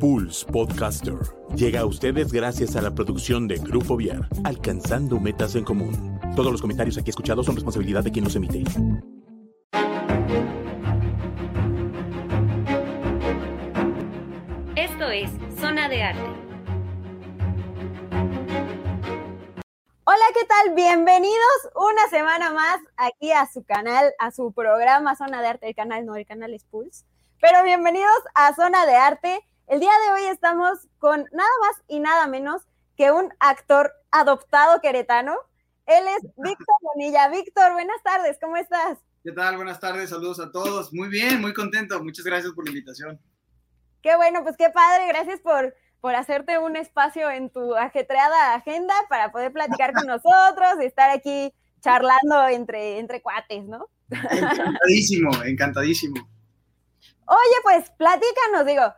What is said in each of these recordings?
Pulse Podcaster llega a ustedes gracias a la producción de Grupo Viar, alcanzando metas en común. Todos los comentarios aquí escuchados son responsabilidad de quien los emite. Esto es Zona de Arte. Hola, ¿qué tal? Bienvenidos una semana más aquí a su canal, a su programa Zona de Arte, el canal no, el canal es Pulse. Pero bienvenidos a Zona de Arte. El día de hoy estamos con nada más y nada menos que un actor adoptado queretano. Él es Víctor Bonilla. Víctor, buenas tardes, ¿cómo estás? ¿Qué tal? Buenas tardes, saludos a todos. Muy bien, muy contento. Muchas gracias por la invitación. Qué bueno, pues qué padre. Gracias por, por hacerte un espacio en tu ajetreada agenda para poder platicar con nosotros y estar aquí charlando entre, entre cuates, ¿no? Encantadísimo, encantadísimo. Oye, pues platícanos, digo,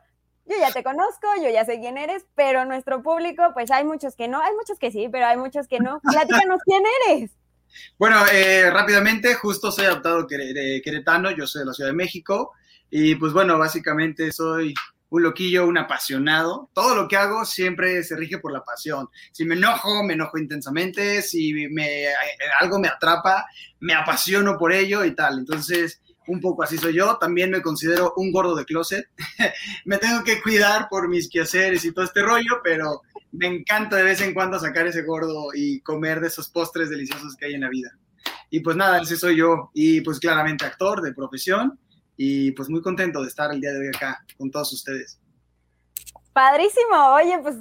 yo ya te conozco, yo ya sé quién eres, pero nuestro público, pues hay muchos que no, hay muchos que sí, pero hay muchos que no. Platícanos quién eres. Bueno, eh, rápidamente, justo soy adoptado queretano, yo soy de la Ciudad de México, y pues bueno, básicamente soy un loquillo, un apasionado. Todo lo que hago siempre se rige por la pasión. Si me enojo, me enojo intensamente, si me, algo me atrapa, me apasiono por ello y tal. Entonces, un poco así soy yo. También me considero un gordo de closet. me tengo que cuidar por mis quehaceres y todo este rollo, pero me encanta de vez en cuando sacar ese gordo y comer de esos postres deliciosos que hay en la vida. Y pues nada, ese soy yo. Y pues claramente actor de profesión. Y pues muy contento de estar el día de hoy acá con todos ustedes. Padrísimo. Oye, pues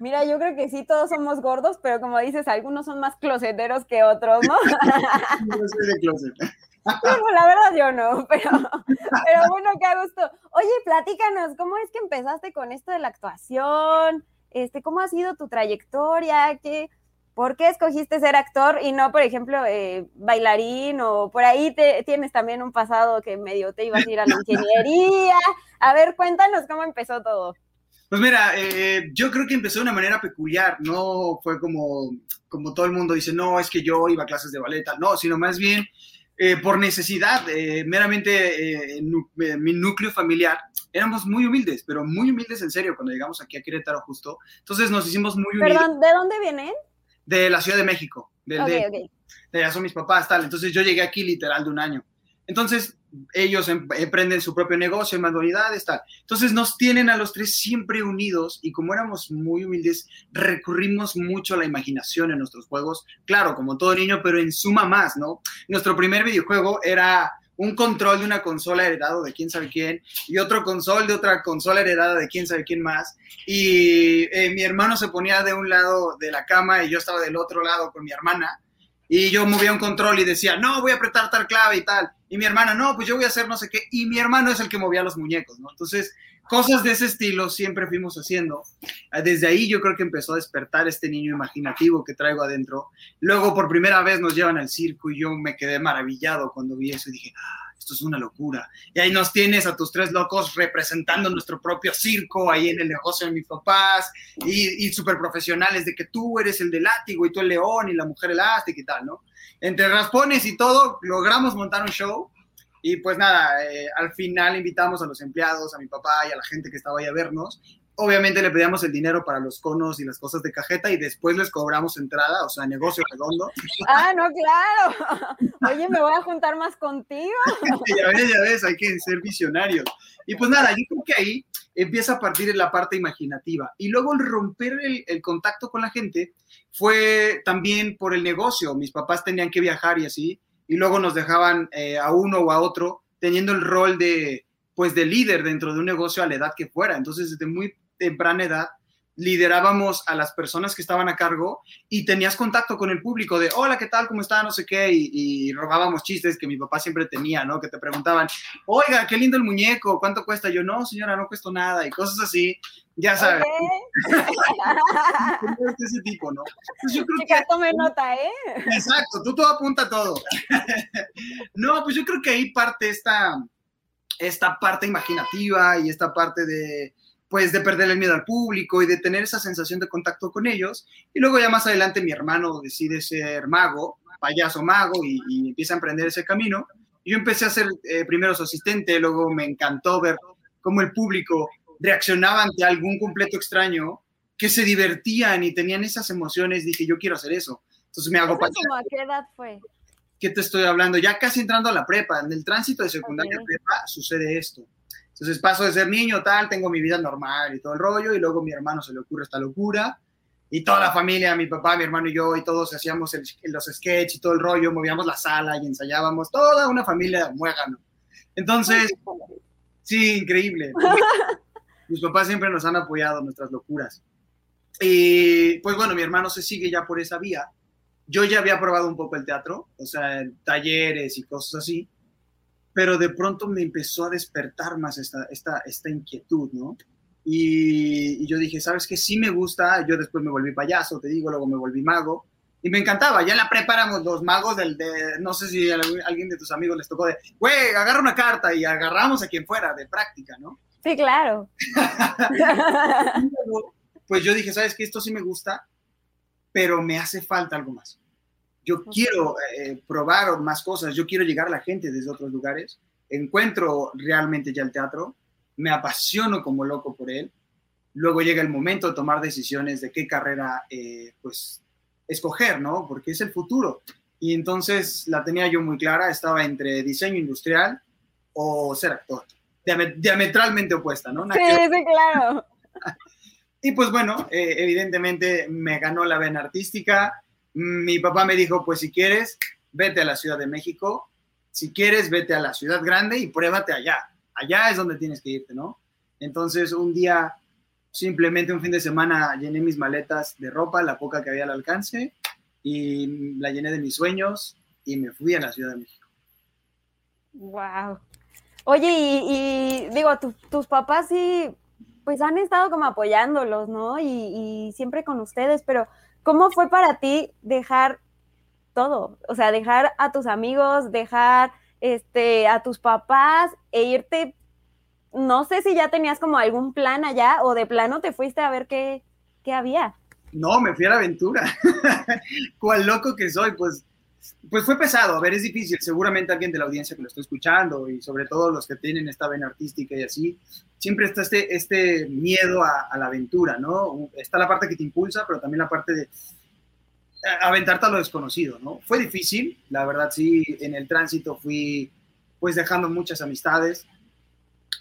Mira, yo creo que sí, todos somos gordos, pero como dices, algunos son más closeteros que otros, ¿no? no soy de closet. Bueno, la verdad yo no, pero, pero bueno, qué gusto. Oye, platícanos, ¿cómo es que empezaste con esto de la actuación? Este, ¿Cómo ha sido tu trayectoria? ¿Qué, ¿Por qué escogiste ser actor y no, por ejemplo, eh, bailarín o por ahí te, tienes también un pasado que medio te ibas a ir a la ingeniería? A ver, cuéntanos cómo empezó todo. Pues mira, eh, yo creo que empezó de una manera peculiar, no fue como, como todo el mundo dice, no, es que yo iba a clases de ballet, no, sino más bien eh, por necesidad, eh, meramente en mi núcleo familiar, éramos muy humildes, pero muy humildes en serio cuando llegamos aquí a Querétaro justo. Entonces nos hicimos muy humildes. Perdón, ¿de dónde vienen? De la Ciudad de México. Del, de, de allá son mis papás, tal. Entonces yo llegué aquí literal de un año. Entonces ellos em, emprenden su propio negocio en manualidades, tal. Entonces nos tienen a los tres siempre unidos y como éramos muy humildes, recurrimos mucho a la imaginación en nuestros juegos. Claro, como todo niño, pero en suma más, ¿no? Nuestro primer videojuego era un control de una consola heredado de quién sabe quién y otro control de otra consola heredada de quién sabe quién más. Y eh, mi hermano se ponía de un lado de la cama y yo estaba del otro lado con mi hermana. Y yo movía un control y decía, no, voy a apretar tal clave y tal. Y mi hermana, no, pues yo voy a hacer no sé qué. Y mi hermano es el que movía los muñecos, ¿no? Entonces, cosas de ese estilo siempre fuimos haciendo. Desde ahí yo creo que empezó a despertar este niño imaginativo que traigo adentro. Luego, por primera vez, nos llevan al circo y yo me quedé maravillado cuando vi eso y dije, ah, esto es una locura. Y ahí nos tienes a tus tres locos representando nuestro propio circo ahí en el negocio de mis papás y, y súper profesionales de que tú eres el de látigo y tú el león y la mujer elástica y tal, ¿no? Entre raspones y todo, logramos montar un show. Y pues nada, eh, al final invitamos a los empleados, a mi papá y a la gente que estaba ahí a vernos obviamente le pedíamos el dinero para los conos y las cosas de cajeta y después les cobramos entrada, o sea, negocio redondo. Ah, no, claro. Oye, me voy a juntar más contigo. ya ves, ya ves, hay que ser visionarios. Y pues nada, yo creo que ahí empieza a partir la parte imaginativa. Y luego el romper el, contacto con la gente fue también por el negocio. Mis papás tenían que viajar y así, y luego nos dejaban eh, a uno o a otro teniendo el rol de, pues, de líder dentro de un negocio a la edad que fuera. Entonces, desde muy temprana edad liderábamos a las personas que estaban a cargo y tenías contacto con el público de, hola, ¿qué tal? ¿Cómo está? No sé qué, y, robábamos chistes que mi papá siempre tenía, ¿no? Que te preguntaban, oiga, qué lindo el muñeco, ¿cuánto cuesta? Yo, no, señora, no cuesta nada, y cosas así, ya sabes. ese tipo, ¿no? Pues yo creo que... tome nota, ¿eh? Exacto, tú todo apunta todo. no, pues yo creo que ahí parte esta, esta parte imaginativa y esta parte de pues de perder el miedo al público y de tener esa sensación de contacto con ellos. Y luego ya más adelante mi hermano decide ser mago, payaso mago, y, empieza a emprender ese camino. Yo empecé a ser eh, primero su asistente, luego me encantó ver cómo el público reaccionaba ante algún completo extraño, que se divertían y tenían esas emociones, dije, yo quiero hacer eso. Entonces me hago ¿A qué edad fue? ¿Qué te estoy hablando? Ya casi entrando a la prepa, en el tránsito de secundaria a prepa sucede esto. Entonces paso de ser niño, tal, tengo mi vida normal y todo el rollo, y luego a mi hermano se le ocurre esta locura, y toda la familia, mi papá, mi hermano y yo, y todos hacíamos los sketches y todo el rollo, movíamos la sala y ensayábamos, toda una familia muégano. Entonces, sí, increíble. Mis papás siempre nos han apoyado en nuestras locuras. Y pues bueno, mi hermano se sigue ya por esa vía. Yo ya había probado un poco el teatro, o sea, talleres y cosas así, pero de pronto me empezó a despertar más esta, esta, esta inquietud, ¿no? Y, yo dije, ¿sabes qué? Sí me gusta, yo después me volví payaso, te digo, luego me volví mago, y me encantaba, ya la preparamos los magos del, de, no sé si a alguien de tus amigos les tocó de, güey, agarra una carta y agarramos a quien fuera de práctica, ¿no? Sí, claro. pues yo dije, ¿sabes qué? Esto sí me gusta, pero me hace falta algo más. Yo quiero eh, probar más cosas, yo quiero llegar a la gente desde otros lugares, encuentro realmente ya el teatro, me apasiono como loco por él, luego llega el momento de tomar decisiones de qué carrera, eh, pues, escoger, ¿no? Porque es el futuro. Y entonces la tenía yo muy clara, estaba entre diseño industrial o ser actor. diametralmente opuesta, ¿no? sí, sí, claro. Y pues bueno, eh, evidentemente me ganó la vena artística. Mi papá me dijo, pues si quieres, vete a la Ciudad de México. Si quieres, vete a la ciudad grande y pruébate allá. Allá es donde tienes que irte, ¿no? Entonces un día, simplemente un fin de semana, llené mis maletas de ropa, la poca que había al alcance, y la llené de mis sueños y me fui a la Ciudad de México. Wow. Oye, y, digo, tus papás sí pues han estado como apoyándolos, ¿no? Y, siempre con ustedes, pero ¿cómo fue para ti dejar todo? O sea, dejar a tus amigos, dejar este, a tus papás e irte, no sé si ya tenías como algún plan allá o de plano te fuiste a ver qué, qué había. No, me fui a la aventura. ¿Cuál loco que soy? Pues pues fue pesado, a ver, es difícil, seguramente alguien de la audiencia que lo está escuchando y sobre todo los que tienen esta vena artística y así, siempre está este, este miedo a, la aventura, ¿no? Está la parte que te impulsa, pero también la parte de aventarte a lo desconocido, ¿no? Fue difícil, la verdad sí, en el tránsito fui pues dejando muchas amistades,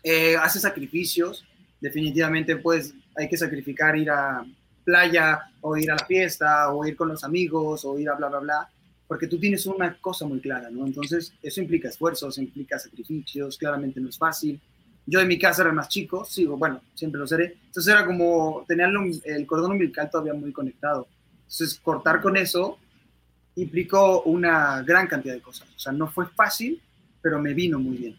eh, hace sacrificios, definitivamente pues hay que sacrificar ir a playa o ir a la fiesta o ir con los amigos o ir a bla, bla, bla porque tú tienes una cosa muy clara, ¿no? Entonces, eso implica esfuerzos, implica sacrificios, claramente no es fácil. Yo en mi casa era el más chico, sigo, bueno, siempre lo seré. Entonces era como tener el cordón umbilical todavía muy conectado. Entonces, cortar con eso implicó una gran cantidad de cosas. O sea, no fue fácil, pero me vino muy bien.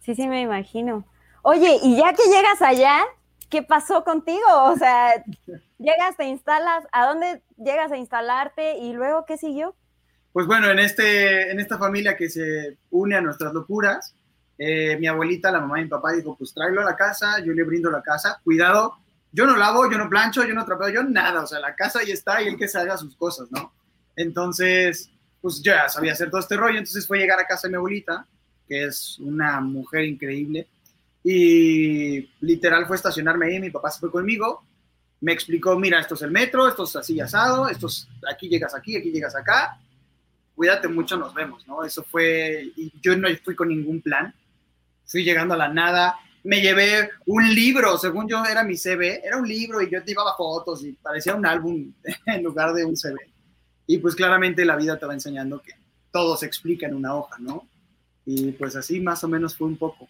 Sí, sí, me imagino. Oye, y ya que llegas allá, ¿qué pasó contigo? O sea, llegas, te instalas, ¿a dónde llegas a instalarte y luego qué siguió? Pues bueno, en, este, en esta familia que se une a nuestras locuras, eh, mi abuelita, la mamá y mi papá dijo, pues tráelo a la casa, yo le brindo la casa, cuidado, yo no lavo, yo no plancho, yo no trapeo, yo nada, o sea, la casa ahí está y él que se haga sus cosas, ¿no? Entonces, pues yo ya sabía hacer todo este rollo, entonces fue llegar a casa de mi abuelita, que es una mujer increíble, y literal fue estacionarme ahí, mi papá se fue conmigo, me explicó, mira, esto es el metro, esto es así asado, esto es, aquí llegas aquí, aquí llegas acá, cuídate mucho, nos vemos, ¿no? Eso fue, y yo no fui con ningún plan, fui llegando a la nada, me llevé un libro, según yo era mi CV, era un libro y yo te llevaba fotos y parecía un álbum en lugar de un CV. Y pues claramente la vida te va enseñando que todo se explica en una hoja, ¿no? Y pues así más o menos fue un poco.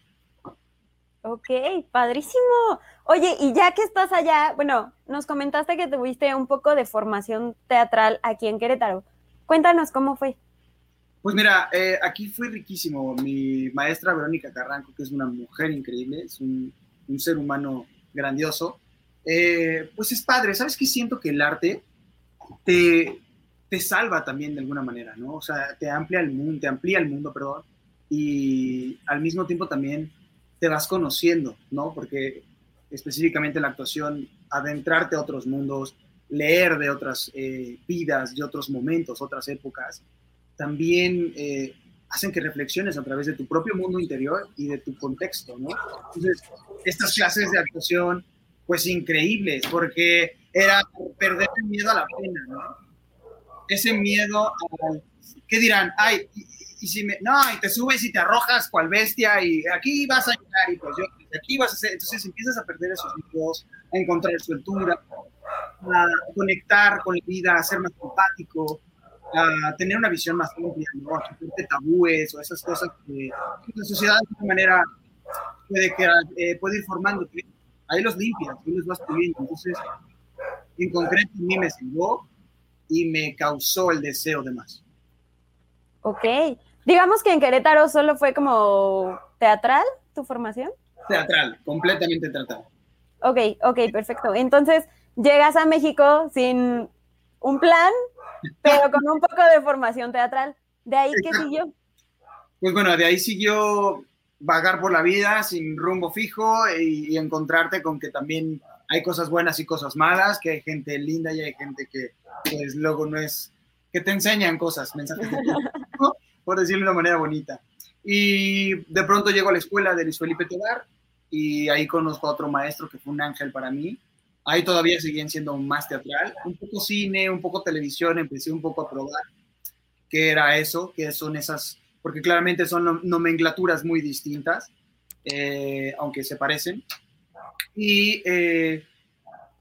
Ok, padrísimo. Oye, y ya que estás allá, bueno, nos comentaste que tuviste un poco de formación teatral aquí en Querétaro. Cuéntanos cómo fue. Pues mira, eh, aquí fue riquísimo. Mi maestra Verónica Carranco, que es una mujer increíble, es un, ser humano grandioso, eh, pues es padre. ¿Sabes qué? Siento que el arte te, te salva también de alguna manera, ¿no? O sea, te amplía el mundo, te amplía el mundo, perdón, y al mismo tiempo también te vas conociendo, ¿no? Porque específicamente la actuación, adentrarte a otros mundos, leer de otras eh, vidas, de otros momentos, otras épocas, también eh, hacen que reflexiones a través de tu propio mundo interior y de tu contexto, ¿no? Entonces, estas clases de actuación, pues increíbles, porque era perder el miedo a la pena, ¿no? Ese miedo al, ¿qué dirán? Ay, y, si me, no, y te subes y te arrojas cual bestia y aquí vas a llegar y pues yo, aquí vas a hacer, entonces empiezas a perder esos miedos, a encontrar su altura, a conectar con la vida, a ser más empático, a tener una visión más amplia, ¿no? a tabúes o esas cosas que la sociedad de alguna manera puede, eh, puede ir formando. Ahí los limpias, ahí los vas puliendo. Entonces, en concreto, a mí me sirvió y me causó el deseo de más. Ok. Digamos que en Querétaro solo fue como teatral tu formación. Teatral, completamente teatral. Ok, ok, perfecto. Entonces, llegas a México sin un plan, pero con un poco de formación teatral. ¿De ahí qué siguió? Pues bueno, de ahí siguió vagar por la vida sin rumbo fijo y, encontrarte con que también hay cosas buenas y cosas malas, que hay gente linda y hay gente que pues luego no es, que te enseñan cosas, mensajes de por decirlo de una manera bonita. Y de pronto llego a la escuela de Luis Felipe Tobar y ahí conozco a otro maestro que fue un ángel para mí, Ahí todavía seguían siendo más teatral, un poco cine, un poco televisión, empecé un poco a probar qué era eso, qué son esas, porque claramente son nomenclaturas muy distintas, eh, aunque se parecen. Y eh,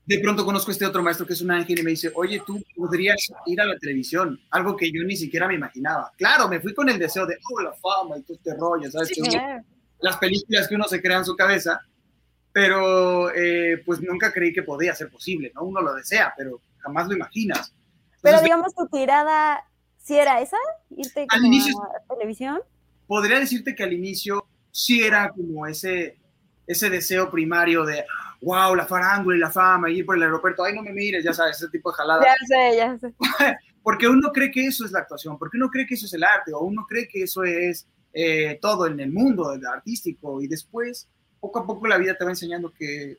de pronto conozco a este otro maestro que es un ángel y me dice, oye, tú podrías ir a la televisión, algo que yo ni siquiera me imaginaba. Claro, me fui con el deseo de, oh, la fama y todo este rollo, ¿sabes? las películas que uno se crea en su cabeza pero eh, pues nunca creí que podía ser posible, ¿no? Uno lo desea, pero jamás lo imaginas. pero digamos, tu tirada, ¿sí era esa? ¿Irte al inicio, a televisión? Podría decirte que al inicio sí era como ese, ese deseo primario de, wow, la farándula y la fama, y ir por el aeropuerto, ay, no me mires, ya sabes, ese tipo de jalada. Ya sé, ya sé. porque uno cree que eso es la actuación, porque uno cree que eso es el arte, o uno cree que eso es eh, todo en el mundo artístico, y después poco a poco la vida te va enseñando que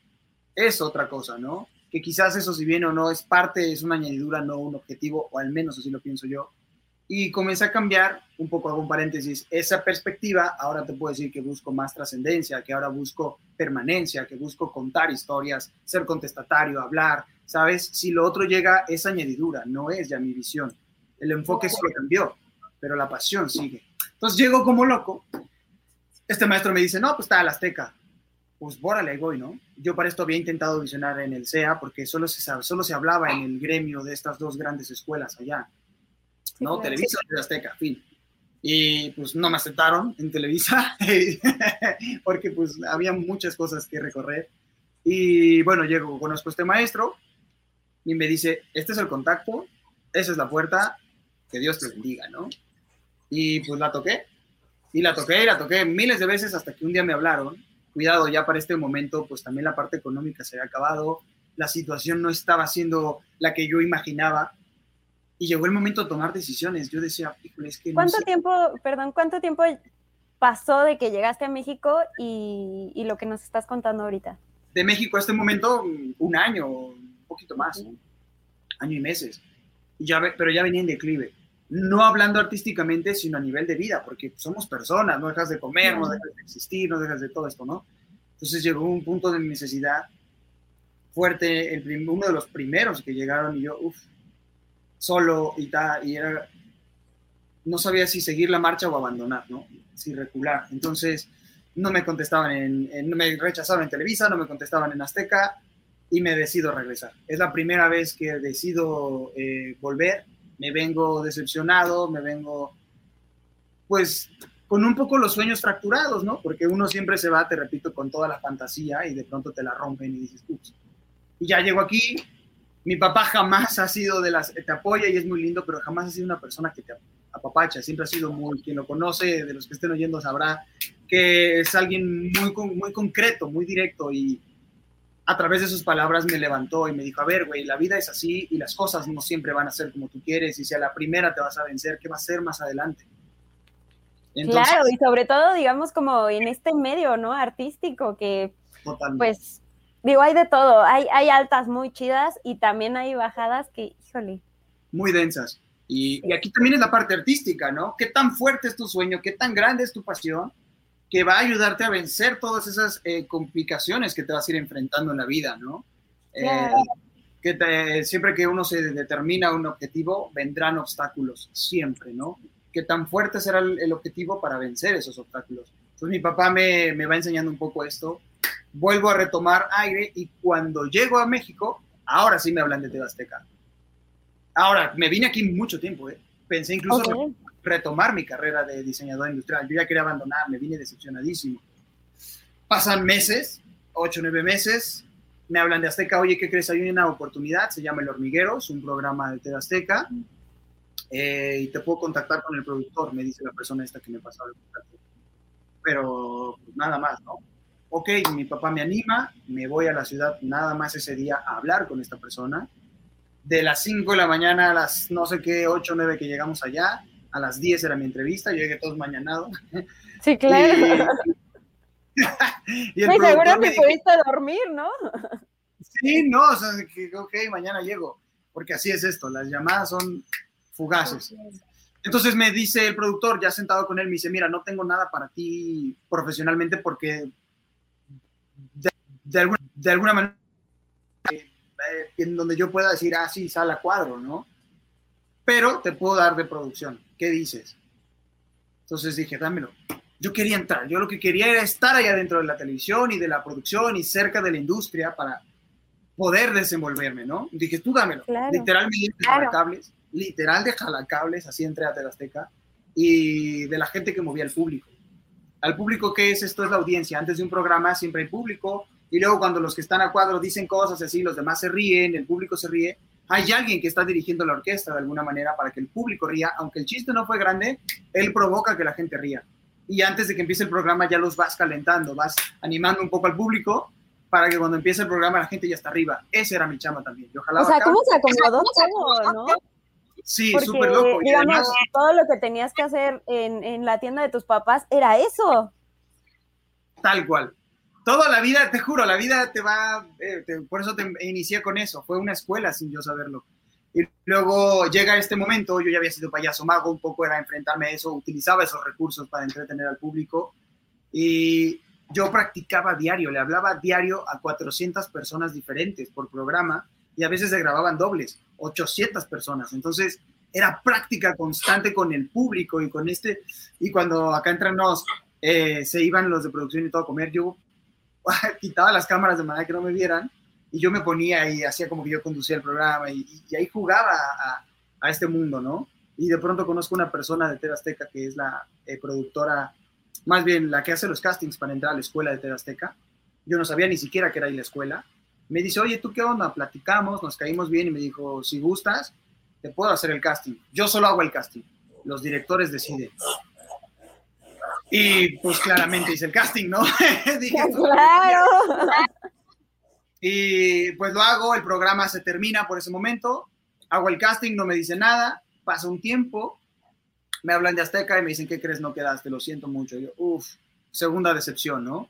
es otra cosa, ¿no? Que quizás eso si bien o no es parte, es una añadidura, no un objetivo, o al menos así lo pienso yo. Y comencé a cambiar, un poco hago un paréntesis, esa perspectiva, ahora te puedo decir que busco más trascendencia, que ahora busco permanencia, que busco contar historias, ser contestatario, hablar, ¿sabes? Si lo otro llega, es añadidura, no es ya mi visión. El enfoque solo cambió, pero la pasión sigue. Entonces llego como loco. Este maestro me dice, no, pues está la Azteca pues bórale, voy, ¿no? Yo para esto había intentado visionar en el CEA porque solo se, solo se hablaba en el gremio de estas dos grandes escuelas allá, ¿no? Televisa y Azteca, fin. Y pues no me aceptaron en Televisa porque pues había muchas cosas que recorrer. Y bueno, llego, conozco a este maestro y me dice, este es el contacto, esa es la puerta, que Dios te bendiga, ¿no? Y pues la toqué, y la toqué, y la toqué miles de veces hasta que un día me hablaron cuidado, ya para este momento, pues también la parte económica se había acabado, la situación no estaba siendo la que yo imaginaba, y llegó el momento de tomar decisiones. Yo decía, es que... ¿Cuánto tiempo, perdón, cuánto tiempo pasó de que llegaste a México y, y, lo que nos estás contando ahorita? De México a este momento, un año, un poquito más, año y meses, ya, pero ya venía en declive no hablando artísticamente, sino a nivel de vida, porque somos personas, no dejas de comer, no dejas de existir, no dejas de todo esto, ¿no? Entonces llegó un punto de necesidad fuerte, el uno de los primeros que llegaron y yo, uff, solo y tal, y era, no sabía si seguir la marcha o abandonar, ¿no? Si recular. Entonces, no me contestaban en, no me rechazaban en Televisa, no me contestaban en Azteca y me decido regresar. Es la primera vez que decido eh, volver me vengo decepcionado, me vengo, pues, con un poco los sueños fracturados, ¿no? Porque uno siempre se va, te repito, con toda la fantasía y de pronto te la rompen y dices, ups. Y ya llego aquí, mi papá jamás ha sido de las, te apoya y es muy lindo, pero jamás ha sido una persona que te apapacha, siempre ha sido muy, quien lo conoce, de los que estén oyendo sabrá que es alguien muy, muy concreto, muy directo y, a través de sus palabras me levantó y me dijo, a ver, güey, la vida es así y las cosas no siempre van a ser como tú quieres y si a la primera te vas a vencer, ¿qué va a ser más adelante? claro, y sobre todo, digamos, como en este medio, ¿no? Artístico, que pues, digo, hay de todo, hay, hay altas muy chidas y también hay bajadas que, híjole. Muy densas. Y, aquí también es la parte artística, ¿no? ¿Qué tan fuerte es tu sueño? ¿Qué tan grande es tu pasión? Que va a ayudarte a vencer todas esas eh, complicaciones que te vas a ir enfrentando en la vida, ¿no? Eh, que siempre que uno se determina un objetivo, vendrán obstáculos, siempre, ¿no? ¿Qué tan fuerte será el, objetivo para vencer esos obstáculos? Entonces mi papá me, me va enseñando un poco esto, vuelvo a retomar aire y cuando llego a México, ahora sí me hablan de Tebasteca Ahora, me vine aquí mucho tiempo, ¿eh? Pensé incluso retomar mi carrera de diseñador industrial. Yo ya quería abandonar, me vine decepcionadísimo. Pasan meses, ocho, nueve meses, me hablan de Azteca, oye, ¿qué crees? Hay una oportunidad, se llama El Hormiguero, es un programa de TV Azteca, eh, y te puedo contactar con el productor, me dice la persona esta que me pasó el contacto. Pero pues, nada más, ¿no? Ok, mi papá me anima, me voy a la ciudad nada más ese día a hablar con esta persona, de las 5 de la mañana a las no sé qué, 8 o 9 que llegamos allá, a las 10 era mi entrevista, yo llegué todos mañanados. Sí, claro. Y, el seguro que pudiste dormir, ¿no? Sí, no, o sea, que, ok, mañana llego, porque así es esto, las llamadas son fugaces. Entonces me dice el productor, ya sentado con él, me dice, mira, no tengo nada para ti profesionalmente porque de, alguna, de alguna manera eh, en donde yo pueda decir, ah, sí, sale a cuadro, ¿no? Pero te puedo dar de producción. ¿Qué dices? Entonces dije, dámelo. Yo quería entrar, yo lo que quería era estar allá dentro de la televisión y de la producción y cerca de la industria para poder desenvolverme, ¿no? Dije, tú dámelo. Literalmente de jalacables, literal de jalacables, así entré a Azteca y de la gente que movía al público. Al público, ¿qué es? Esto es la audiencia. Antes de un programa siempre hay público, y luego cuando los que están a cuadro dicen cosas así, los demás se ríen, el público se ríe, hay alguien que está dirigiendo la orquesta de alguna manera para que el público ría, aunque el chiste no fue grande, él provoca que la gente ría. Y antes de que empiece el programa ya los vas calentando, vas animando un poco al público para que cuando empiece el programa la gente ya está arriba. Ese era mi chama también. Yo o sea, ¿cómo se acomodó todo, no? Sí, súper loco. Digamos, todo lo que tenías que hacer en, en la tienda de tus papás era eso. Tal cual toda la vida, te juro, la vida te va, eh, por eso te inicié con eso, fue una escuela sin yo saberlo. Y luego llega este momento, yo ya había sido payaso mago, un poco era enfrentarme a eso, utilizaba esos recursos para entretener al público y yo practicaba diario, le hablaba diario a 400 personas diferentes por programa y a veces se grababan dobles, 800 personas. Entonces era práctica constante con el público y con este, y cuando acá entre nos eh, se iban los de producción y todo a comer, yo quitaba las cámaras de manera que no me vieran y yo me ponía y hacía como que yo conducía el programa y, ahí jugaba a, este mundo, ¿no? Y de pronto conozco una persona de Azteca que es la eh, productora, más bien la que hace los castings para entrar a la escuela de Azteca. Yo no sabía ni siquiera que era ahí la escuela. Me dice, oye, ¿tú qué onda? Platicamos, nos caímos bien y me dijo, si gustas, te puedo hacer el casting. Yo solo hago el casting. Los directores deciden. Y pues claramente hice el casting, ¿no? Dije, claro. Y pues lo hago, el programa se termina por ese momento, hago el casting, no me dice nada, pasa un tiempo, me hablan de Azteca y me dicen, ¿qué crees? No quedaste, lo siento mucho. yo, uff, segunda decepción, ¿no?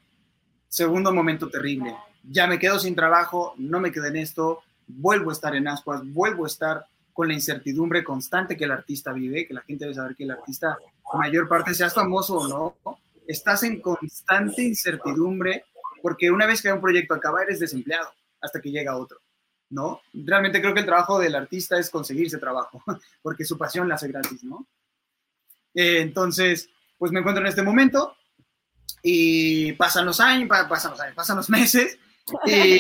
Segundo momento terrible. Ya me quedo sin trabajo, no me quedé en esto, vuelvo a estar en ascuas, vuelvo a estar con la incertidumbre constante que el artista vive, que la gente debe saber que el artista mayor parte seas famoso o no, estás en constante incertidumbre porque una vez que un proyecto acaba eres desempleado hasta que llega otro, ¿no? Realmente creo que el trabajo del artista es conseguirse trabajo, porque su pasión la hace gratis, ¿no? Eh, entonces, pues me encuentro en este momento y pasan los años, pasan los años, pasan los meses y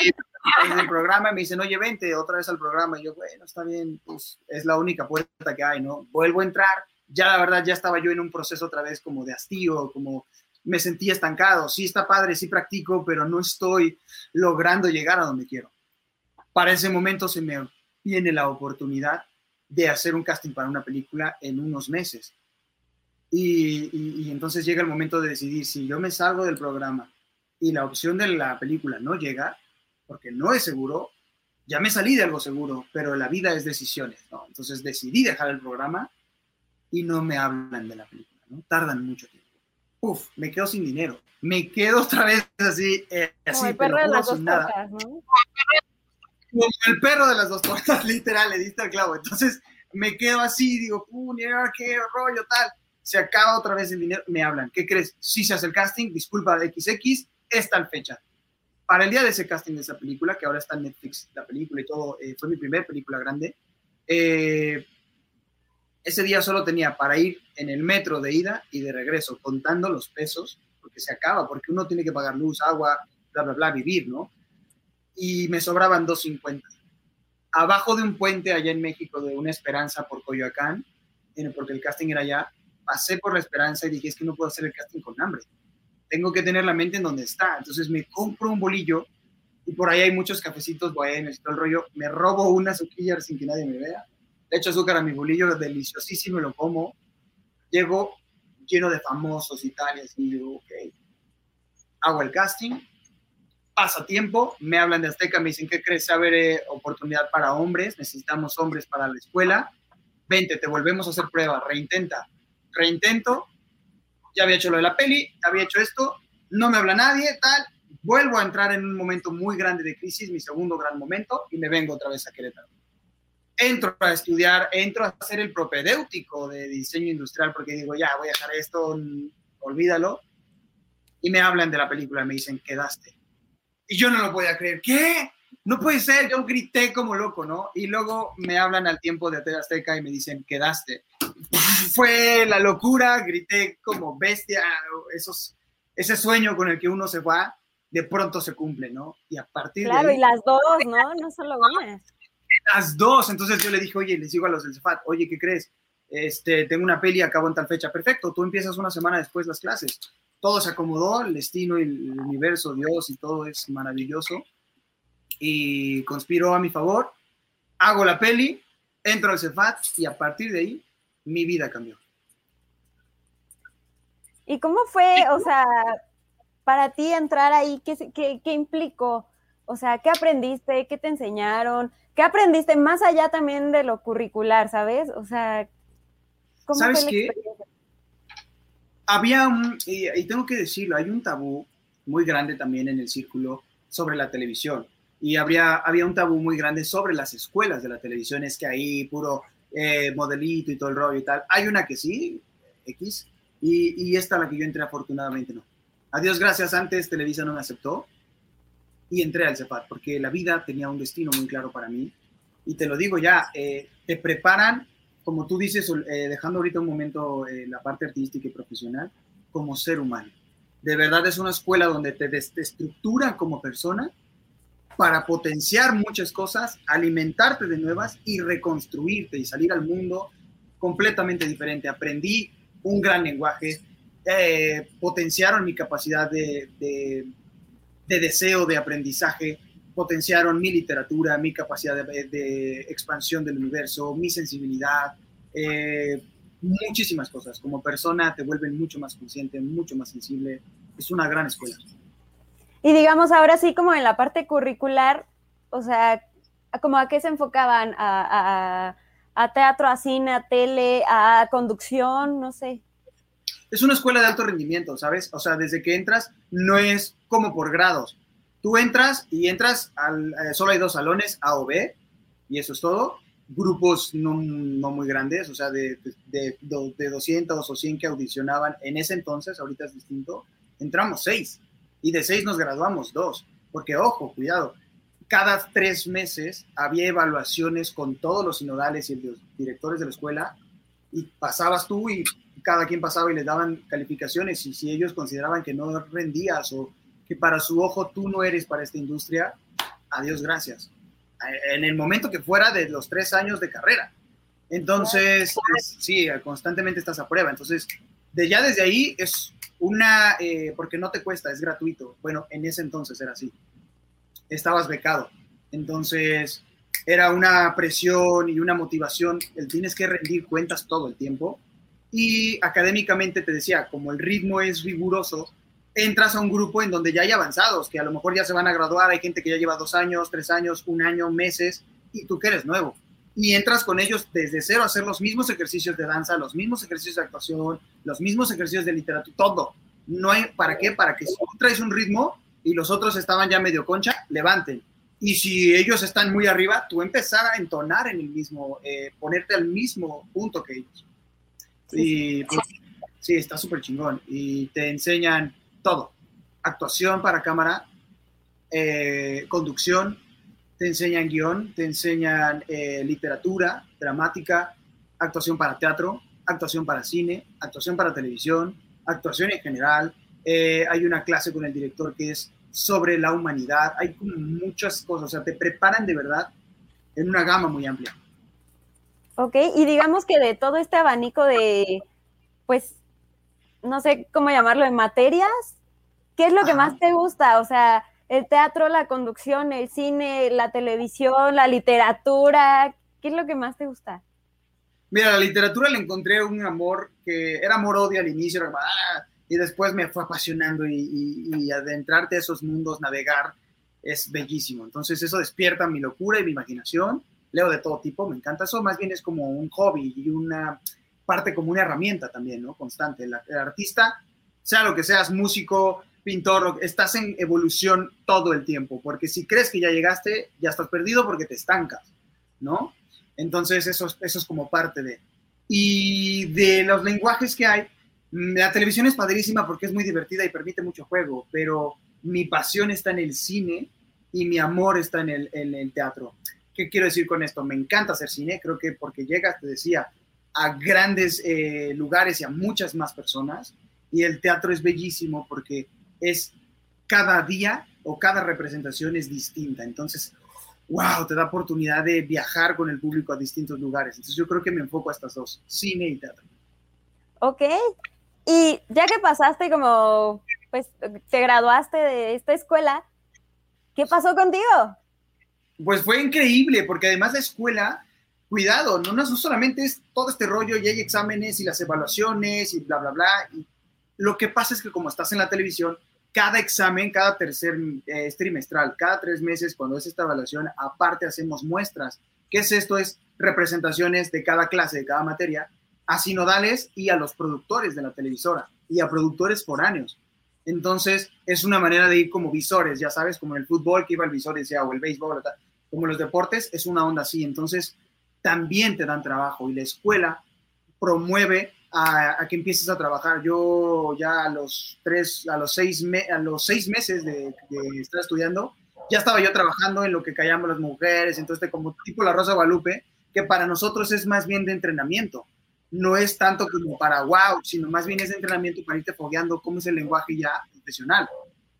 en el programa me dicen, oye, vente otra vez al programa. Y yo, bueno, está bien, pues es la única puerta que hay, ¿no? Vuelvo a entrar ya la verdad ya estaba yo en un proceso otra vez como de hastío, como me sentía estancado. Sí está padre, sí practico, pero no estoy logrando llegar a donde quiero. Para ese momento se me viene la oportunidad de hacer un casting para una película en unos meses. Y, entonces llega el momento de decidir si yo me salgo del programa y la opción de la película no llega, porque no es seguro, ya me salí de algo seguro, pero la vida es decisiones, ¿no? Entonces decidí dejar el programa y no me hablan de la película, ¿no? Tardan mucho tiempo. Uf, me quedo sin dinero. Me quedo otra vez así, eh, así, pero sin nada. Como el perro de las dos tortas, literal, le diste al clavo. Entonces, me quedo así, digo, qué rollo, tal. Se acaba otra vez el dinero, me hablan, ¿qué crees? Si se hace el casting, disculpa, XX, es tal fecha. Para el día de ese casting de esa película, que ahora está en Netflix, la película y todo, eh, fue mi primera película grande, eh, ese día solo tenía para ir en el metro de ida y de regreso, contando los pesos, porque se acaba, porque uno tiene que pagar luz, agua, bla, bla, bla, vivir, ¿no? Y me sobraban 2.50. Abajo de un puente allá en México de una Esperanza por Coyoacán, porque el casting era allá, pasé por la Esperanza y dije, es que no puedo hacer el casting con hambre. Tengo que tener la mente en donde está. Entonces me compro un bolillo y por ahí hay muchos cafecitos buenos y todo el rollo. Me robo una suquilla sin que nadie me vea le echo azúcar a mi bolillo, deliciosísimo, y lo como. Llego lleno de famosos y tal, y digo, ok. Hago el casting, pasa tiempo, me hablan de Azteca, me dicen, ¿qué crees? Eh, oportunidad para hombres, necesitamos hombres para la escuela. Vente, te volvemos a hacer prueba, reintenta. Reintento, ya había hecho lo de la peli, había hecho esto, no me habla nadie, tal. Vuelvo a entrar en un momento muy grande de crisis, mi segundo gran momento, y me vengo otra vez a Querétaro entro a estudiar, entro a hacer el propedéutico de diseño industrial porque digo, ya, voy a dejar esto, olvídalo. Y me hablan de la película, me dicen, quedaste. Y yo no lo podía creer, ¿qué? No puede ser, yo grité como loco, ¿no? Y luego me hablan al tiempo de Atena Azteca y me dicen, quedaste. Fue la locura, grité como bestia, esos, ese sueño con el que uno se va, de pronto se cumple, ¿no? Y a partir claro, de... Claro, y las dos, ¿no? No solo una las dos. Entonces yo le dije, oye, les digo a los del Cefat, oye, ¿qué crees? Este, tengo una peli, acabo en tal fecha. Perfecto, tú empiezas una semana después las clases. Todo se acomodó, el destino y el universo, Dios y todo es maravilloso. Y conspiró a mi favor. Hago la peli, entro al Cefat y a partir de ahí mi vida cambió. ¿Y cómo fue, o sea, para ti entrar ahí? ¿Qué, qué, qué implicó? O sea, ¿qué aprendiste? ¿Qué te enseñaron? ¿Qué aprendiste más allá también de lo curricular, sabes? O sea, ¿cómo ¿Sabes fue qué? Había un, y, tengo que decirlo, hay un tabú muy grande también en el círculo sobre la televisión. Y habría, había un tabú muy grande sobre las escuelas de la televisión, es que ahí puro eh, modelito y todo el rollo y tal. Hay una que sí, X, y, y esta la que yo entré afortunadamente no. Adiós, gracias, antes Televisa no me aceptó y entré al CEPAT, porque la vida tenía un destino muy claro para mí. Y te lo digo ya, eh, te preparan, como tú dices, eh, dejando ahorita un momento eh, la parte artística y profesional, como ser humano. De verdad es una escuela donde te, te estructuran como persona para potenciar muchas cosas, alimentarte de nuevas y reconstruirte y salir al mundo completamente diferente. Aprendí un gran lenguaje, potenciaron mi capacidad de de deseo de aprendizaje potenciaron mi literatura, mi capacidad de, expansión del universo, mi sensibilidad, eh, muchísimas cosas. Como persona te vuelven mucho más consciente, mucho más sensible. Es una gran escuela. Y digamos, ahora sí, como en la parte curricular, o sea, como a qué se enfocaban, a, a teatro, a cine, a tele, a conducción, no sé es una escuela de alto rendimiento, ¿sabes? O sea, desde que entras no es como por grados. Tú entras y entras, al, eh, solo hay dos salones, A o B, y eso es todo. Grupos no, muy grandes, o sea, de, de, de, 200 o 100 que audicionaban en ese entonces, ahorita es distinto, entramos seis. Y de seis nos graduamos dos. Porque, ojo, cuidado, cada tres meses había evaluaciones con todos los sinodales y los directores de la escuela y pasabas tú y cada quien pasaba y les daban calificaciones y si ellos consideraban que no rendías o que para su ojo tú no eres para esta industria, adiós, gracias. En el momento que fuera de los tres años de carrera. Entonces, sí, constantemente estás a prueba. Entonces, de ya desde ahí es una, eh, porque no te cuesta, es gratuito. Bueno, en ese entonces era así. Estabas becado. Entonces, era una presión y una motivación. El tienes que rendir cuentas todo el tiempo y académicamente te decía, como el ritmo es riguroso, entras a un grupo en donde ya hay avanzados, que a lo mejor ya se van a graduar, hay gente que ya lleva dos años, tres años, un año, meses, y tú que eres nuevo. Y entras con ellos desde cero a hacer los mismos ejercicios de danza, los mismos ejercicios de actuación, los mismos ejercicios de literatura, todo. No hay, ¿para qué? Para que si tú traes un ritmo y los otros estaban ya medio concha, levanten. Y si ellos están muy arriba, tú empezar a entonar en el mismo, eh, ponerte al mismo punto que ellos. Y pues, sí, está súper chingón. Y te enseñan todo. Actuación para cámara, eh, conducción, te enseñan guion, te enseñan eh, literatura, dramática, actuación para teatro, actuación para cine, actuación para televisión, actuación en general. hay una clase con el director que es sobre la humanidad. Hay como muchas cosas, o sea, te preparan de verdad en una gama muy amplia. Ok, y digamos que de todo este abanico de, pues, no sé cómo llamarlo, de materias, ¿qué es lo que más te gusta? O sea, el teatro, la conducción, el cine, la televisión, la literatura, ¿qué es lo que más te gusta? Mira, la literatura le encontré un amor que era amor-odio al inicio, era, ah, y después me fue apasionando y, adentrarte a esos mundos, navegar, es bellísimo. Entonces eso despierta mi locura y mi imaginación. Leo de todo tipo, me encanta eso, más bien es como un hobby y una parte como una herramienta también, ¿no? Constante. El, artista, sea lo que seas, músico, pintor, estás en evolución todo el tiempo, porque si crees que ya llegaste, ya estás perdido porque te estancas, ¿no? Entonces eso, eso es como parte de... Y de los lenguajes que hay, la televisión es padrísima porque es muy divertida y permite mucho juego, pero mi pasión está en el cine y mi amor está en el, en el teatro. ¿Qué quiero decir con esto? Me encanta hacer cine, creo que porque llegas, te decía, a grandes eh, lugares y a muchas más personas. Y el teatro es bellísimo porque es cada día o cada representación es distinta. Entonces, wow, te da oportunidad de viajar con el público a distintos lugares. Entonces yo creo que me enfoco a estas dos, cine y teatro. Ok, y ya que pasaste como, pues te graduaste de esta escuela, ¿qué pasó contigo? Pues fue increíble, porque además la escuela, cuidado, no, no solamente es todo este rollo y hay exámenes y las evaluaciones y bla, bla, bla. Y lo que pasa es que como estás en la televisión, cada examen, cada tercer eh, trimestral, cada tres meses, cuando es esta evaluación, aparte hacemos muestras. ¿Qué es esto? Es representaciones de cada clase, de cada materia, a sinodales y a los productores de la televisora y a productores foráneos. Entonces, es una manera de ir como visores, ya sabes, como en el fútbol que iba el visor decía, o el béisbol, como los deportes, es una onda así. Entonces, también te dan trabajo y la escuela promueve a, que empieces a trabajar. Yo ya a los tres, a los seis, a los seis meses de, estar estudiando, ya estaba yo trabajando en lo que callamos las mujeres, entonces como tipo la Rosa Guadalupe, que para nosotros es más bien de entrenamiento no es tanto como para wow, sino más bien es entrenamiento para irte fogueando cómo es el lenguaje ya profesional.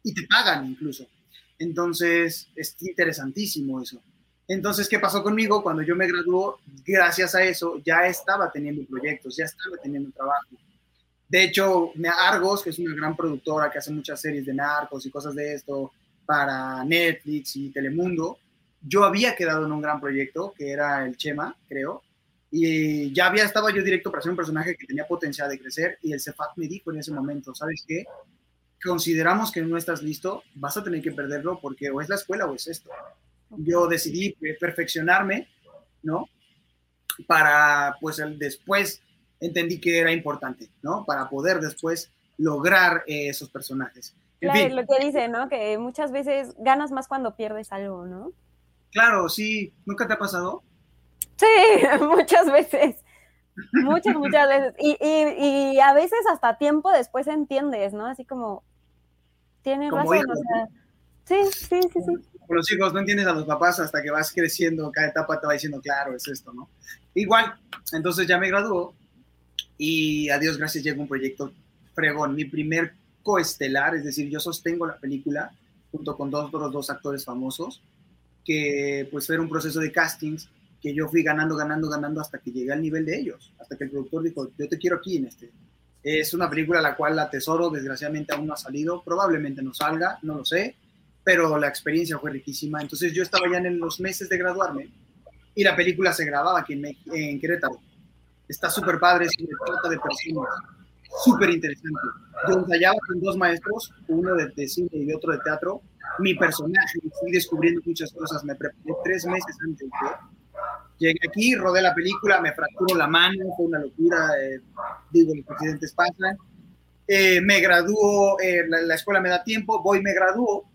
Y te pagan incluso. Entonces, es interesantísimo eso. Entonces, ¿qué pasó conmigo? Cuando yo me graduó, gracias a eso, ya estaba teniendo proyectos, ya estaba teniendo trabajo. De hecho, Argos, que es una gran productora que hace muchas series de narcos y cosas de esto para Netflix y Telemundo, yo había quedado en un gran proyecto que era el Chema, creo, y ya había estado yo directo para ser un personaje que tenía potencial de crecer y el Cefat me dijo en ese momento, ¿sabes qué? Consideramos que no estás listo, vas a tener que perderlo porque o es la escuela o es esto. Yo decidí perfeccionarme, ¿no? Para, pues, el después entendí que era importante, ¿no? Para poder después lograr eh, esos personajes. claro, lo que dice, ¿no? Que muchas veces ganas más cuando pierdes algo, ¿no? Claro, sí. ¿Nunca te ha pasado? Sí, muchas veces. Muchas, muchas veces. Y, y, a veces hasta tiempo después entiendes, ¿no? Así como, tienes razón. o sea, sí, sí, sí, sí. Los hijos no entiendes a los papás hasta que vas creciendo, cada etapa te va diciendo, claro, es esto, ¿no? Igual, entonces ya me graduó y a Dios gracias llega un proyecto fregón, mi primer coestelar, es decir, yo sostengo la película junto con dos, dos, dos actores famosos, que pues fue un proceso de castings que yo fui ganando, ganando, ganando hasta que llegué al nivel de ellos, hasta que el productor dijo, yo te quiero aquí en este. Es una película la cual la tesoro, desgraciadamente aún no ha salido, probablemente no salga, no lo sé, pero la experiencia fue riquísima. Entonces yo estaba ya en los meses de graduarme y la película se grababa aquí en, en Querétaro. Está súper padre, se trata de personas, súper interesante. Yo ensayaba con dos maestros, uno de, de, cine y otro de teatro. Mi personaje, fui descubriendo muchas cosas, me preparé tres meses antes de Llegué aquí, rodé la película, me fracturó la mano, fue una locura, eh, digo, los accidentes pasan. Eh, me graduó, eh, la, escuela me da tiempo, voy, me graduó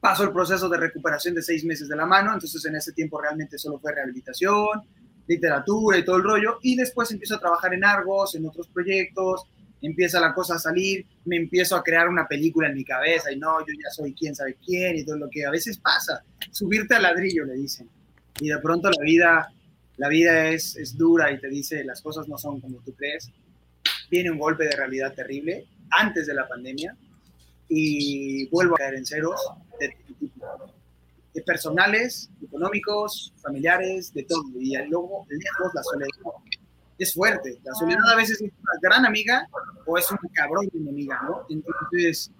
Paso el proceso de recuperación de seis meses de la mano, entonces en ese tiempo realmente solo fue rehabilitación, literatura y todo el rollo, y después empiezo a trabajar en Argos, en otros proyectos, empieza la cosa a salir, me empiezo a crear una película en mi cabeza y no, yo ya soy quién sabe quién y todo lo que a veces pasa, subirte al ladrillo le dicen, y de pronto la vida, la vida es, es dura y te dice las cosas no son como tú crees, viene un golpe de realidad terrible antes de la pandemia y vuelvo a caer en ceros de, personales, económicos, familiares, de todo. Y luego, lejos, la soledad es fuerte. La soledad a veces es una gran amiga o es un cabrón de enemiga, ¿no? Entonces,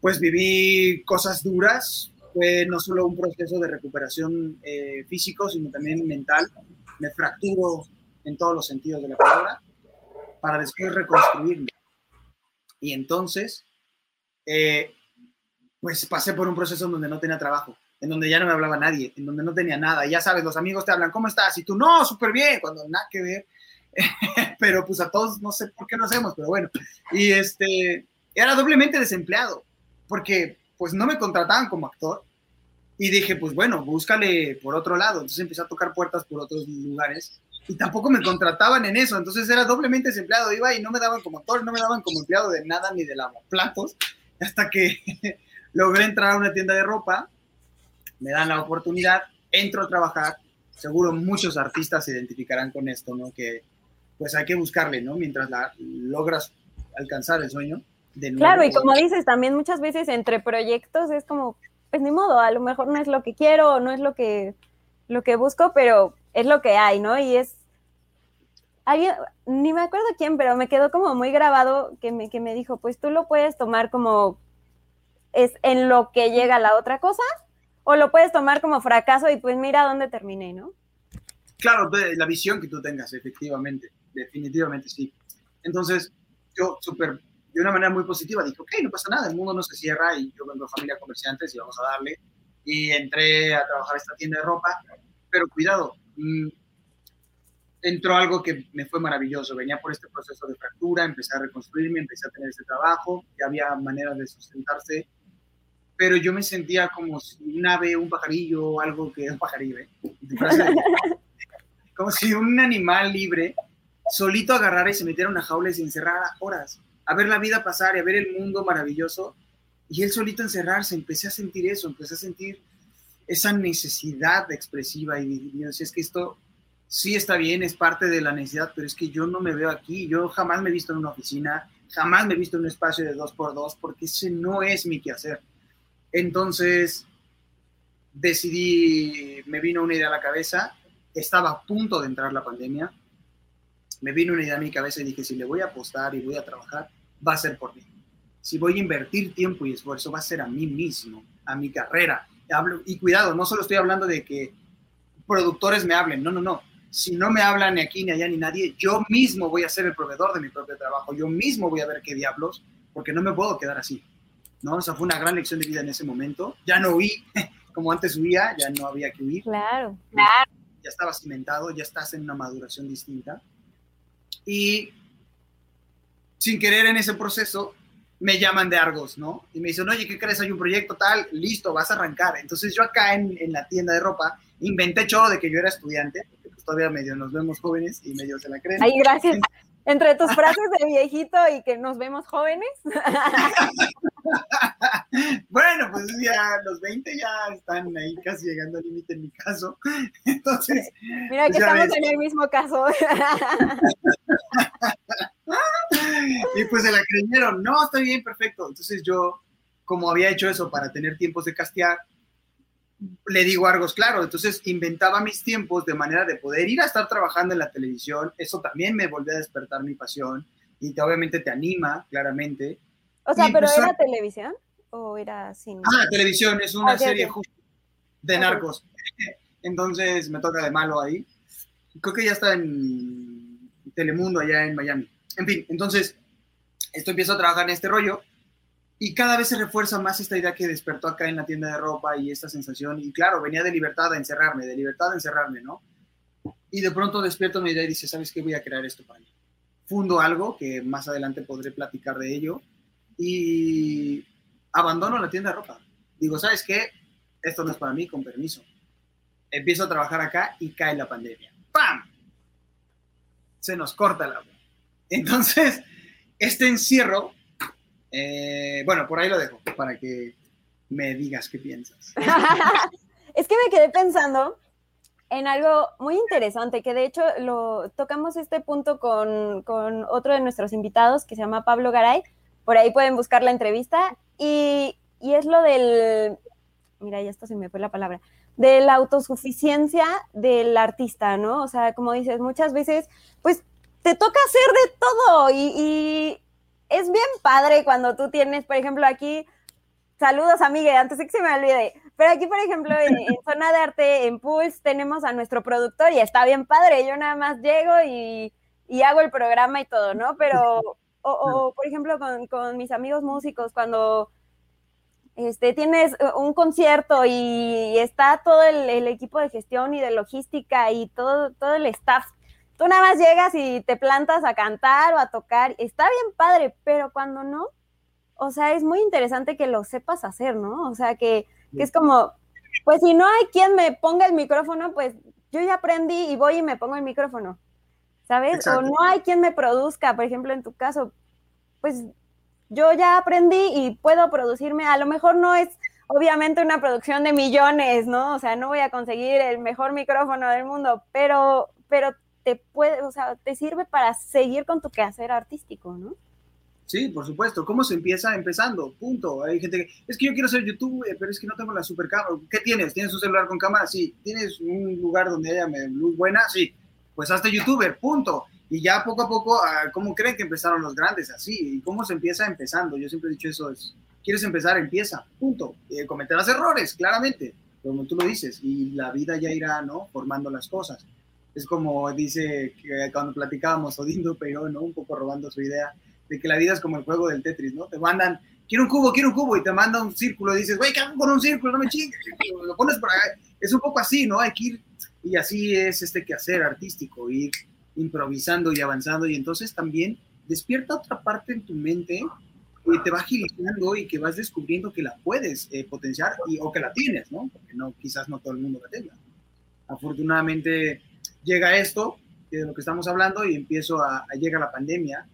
pues viví cosas duras. Fue no solo un proceso de recuperación eh, físico, sino también mental. Me fracturo en todos los sentidos de la palabra para después reconstruirme. Y entonces, eh, pues pasé por un proceso en donde no tenía trabajo, en donde ya no me hablaba nadie, en donde no tenía nada. Y ya sabes, los amigos te hablan, ¿cómo estás? Y tú, no, súper bien, cuando nada que ver. pero pues a todos, no sé por qué no hacemos, pero bueno. Y este, era doblemente desempleado, porque pues no me contrataban como actor. Y dije, pues bueno, búscale por otro lado. Entonces empecé a tocar puertas por otros lugares y tampoco me contrataban en eso, entonces era doblemente desempleado, iba y no me daban como actor, no me daban como empleado de nada ni de lavaplatos, hasta que logré entrar a una tienda de ropa, me dan la oportunidad, entro a trabajar, seguro muchos artistas se identificarán con esto, ¿no? Que pues hay que buscarle, ¿no? Mientras logras alcanzar el sueño. Claro, y como dices, también muchas veces entre proyectos es como, pues ni modo, a lo mejor no es lo que quiero, no es lo que, lo que busco, pero es lo que hay, ¿no? Y es alguien, ni me acuerdo quién, pero me quedó como muy grabado que me, que me dijo, pues tú lo puedes tomar como es en lo que llega la otra cosa, o lo puedes tomar como fracaso y pues mira dónde terminé, ¿no? Claro, la visión que tú tengas, efectivamente, definitivamente sí. Entonces, yo súper, de una manera muy positiva, dije, ok, no pasa nada, el mundo no se cierra y yo vengo de familia comerciantes y vamos a darle. Y entré a trabajar esta tienda de ropa, pero cuidado, Mm, entró algo que me fue maravilloso. Venía por este proceso de fractura, empecé a reconstruirme, empecé a tener este trabajo, ya había maneras de sustentarse, pero yo me sentía como si un ave, un pajarillo, algo que es un pajarillo, ¿eh? como si un animal libre solito agarrara y se metiera en una jaula y se encerrara horas, a ver la vida pasar y a ver el mundo maravilloso. Y él solito encerrarse, empecé a sentir eso, empecé a sentir esa necesidad expresiva y yo decía, es que esto sí está bien, es parte de la necesidad, pero es que yo no me veo aquí, yo jamás me he visto en una oficina, jamás me he visto en un espacio de dos por dos, porque ese no es mi quehacer. Entonces, decidí, me vino una idea a la cabeza, estaba a punto de entrar la pandemia, me vino una idea a mi cabeza y dije, si le voy a apostar y voy a trabajar, va a ser por mí. Si voy a invertir tiempo y esfuerzo, va a ser a mí mismo, a mi carrera, y cuidado, no solo estoy hablando de que productores me hablen, no, no, no. Si no me hablan ni aquí, ni allá, ni nadie, yo mismo voy a ser el proveedor de mi propio trabajo, yo mismo voy a ver qué diablos, porque no me puedo quedar así. ¿no? O sea, fue una gran lección de vida en ese momento. Ya no huí, como antes huía, ya no había que huir. Claro, claro. Ya estaba cimentado, ya estás en una maduración distinta. Y sin querer en ese proceso, me llaman de Argos, ¿no? Y me dicen, oye, ¿qué crees? Hay un proyecto tal, listo, vas a arrancar. Entonces yo acá en, en la tienda de ropa inventé choro de que yo era estudiante, porque pues todavía medio nos vemos jóvenes y medio se la creen. Ay, gracias. Entre tus frases de viejito y que nos vemos jóvenes. bueno, pues ya los 20 ya están ahí casi llegando al límite en mi caso. Entonces. Mira que pues estamos en el mismo caso. Y pues se la creyeron, no, está bien, perfecto. Entonces yo, como había hecho eso para tener tiempos de castear, le digo Argos, claro, entonces inventaba mis tiempos de manera de poder ir a estar trabajando en la televisión, eso también me volvió a despertar mi pasión y te, obviamente te anima, claramente. O sea, pero pues, ¿era televisión o era cine? Ah, televisión, es una serie de narcos. Entonces me toca de malo ahí. Creo que ya está en Telemundo allá en Miami. En fin, entonces, esto empiezo a trabajar en este rollo y cada vez se refuerza más esta idea que despertó acá en la tienda de ropa y esta sensación. Y claro, venía de libertad a encerrarme, de libertad a encerrarme, ¿no? Y de pronto despierto mi idea y dice, ¿sabes qué? Voy a crear esto para mí. Fundo algo que más adelante podré platicar de ello y abandono la tienda de ropa. digo, ¿sabes qué? Esto no es para mí, con permiso. Empiezo a trabajar acá y cae la pandemia. ¡Pam! Se nos corta la... Entonces, este encierro, eh, bueno, por ahí lo dejo, para que me digas qué piensas. es que me quedé pensando en algo muy interesante, que de hecho lo tocamos este punto con, con, otro de nuestros invitados que se llama Pablo Garay. Por ahí pueden buscar la entrevista. Y, y es lo del, mira, ya esto se me fue la palabra, de la autosuficiencia del artista, ¿no? O sea, como dices, muchas veces, pues te toca hacer de todo y, y es bien padre cuando tú tienes, por ejemplo, aquí, saludos a Miguel, antes de que se me olvide, pero aquí, por ejemplo, en, Zona de Arte, en Pulse, tenemos a nuestro productor y está bien padre. Yo nada más llego y, hago el programa y todo, ¿no? Pero, o, por ejemplo, con, mis amigos músicos, cuando este, tienes un concierto y está todo el, equipo de gestión y de logística y todo, todo el staff, tú nada más llegas y te plantas a cantar o a tocar. Está bien padre, pero cuando no, o sea, es muy interesante que lo sepas hacer, ¿no? O sea, que que es como, pues si no hay quien me ponga el micrófono, pues yo ya aprendí y voy y me pongo el micrófono, ¿sabes? O no hay quien me produzca, por ejemplo, en tu caso, pues yo ya aprendí y puedo producirme, a lo mejor no es obviamente una producción de millones, ¿no? O sea, no voy a conseguir el mejor micrófono del mundo, pero, pero te puede, o sea, te sirve para seguir con tu quehacer artístico, ¿no? Sí, por supuesto. ¿Cómo se empieza? Empezando, punto. Hay gente que, es que yo quiero ser YouTube, pero es que no tengo la super cámara. ¿Qué tienes? ¿Tienes un celular con cámara? Sí. ¿Tienes un lugar donde haya luz buena? Sí. Pues hazte youtuber, punto. Y ya poco a poco, ah, ¿cómo creen que empezaron los grandes? Así. ¿Y cómo se empieza empezando? Yo siempre he dicho eso, es, ¿quieres empezar? Empieza, punto. Eh, cometerás errores, claramente, como tú lo dices, y la vida ya irá, ¿no? Formando las cosas. Es como dice que cuando platicábamos Odindo pero ¿no? Un poco robando su idea de que la vida es como el juego del Tetris, ¿no? Te mandan, quiero un cubo, quiero un cubo, y te manda un círculo y dices, güey, ¿qué hago con un círculo? No me chingues, lo pones por ahí. Es un poco así, ¿no? Hay que ir, y así es este quehacer artístico, ir improvisando y avanzando, y entonces también despierta otra parte en tu mente que te va agilizando y que vas descubriendo que la puedes eh, potenciar y, o que la tienes, ¿no? Porque no, quizás no todo el mundo la tenga. Afortunadamente llega esto, de lo que estamos hablando, y empiezo a, a llega la pandemia,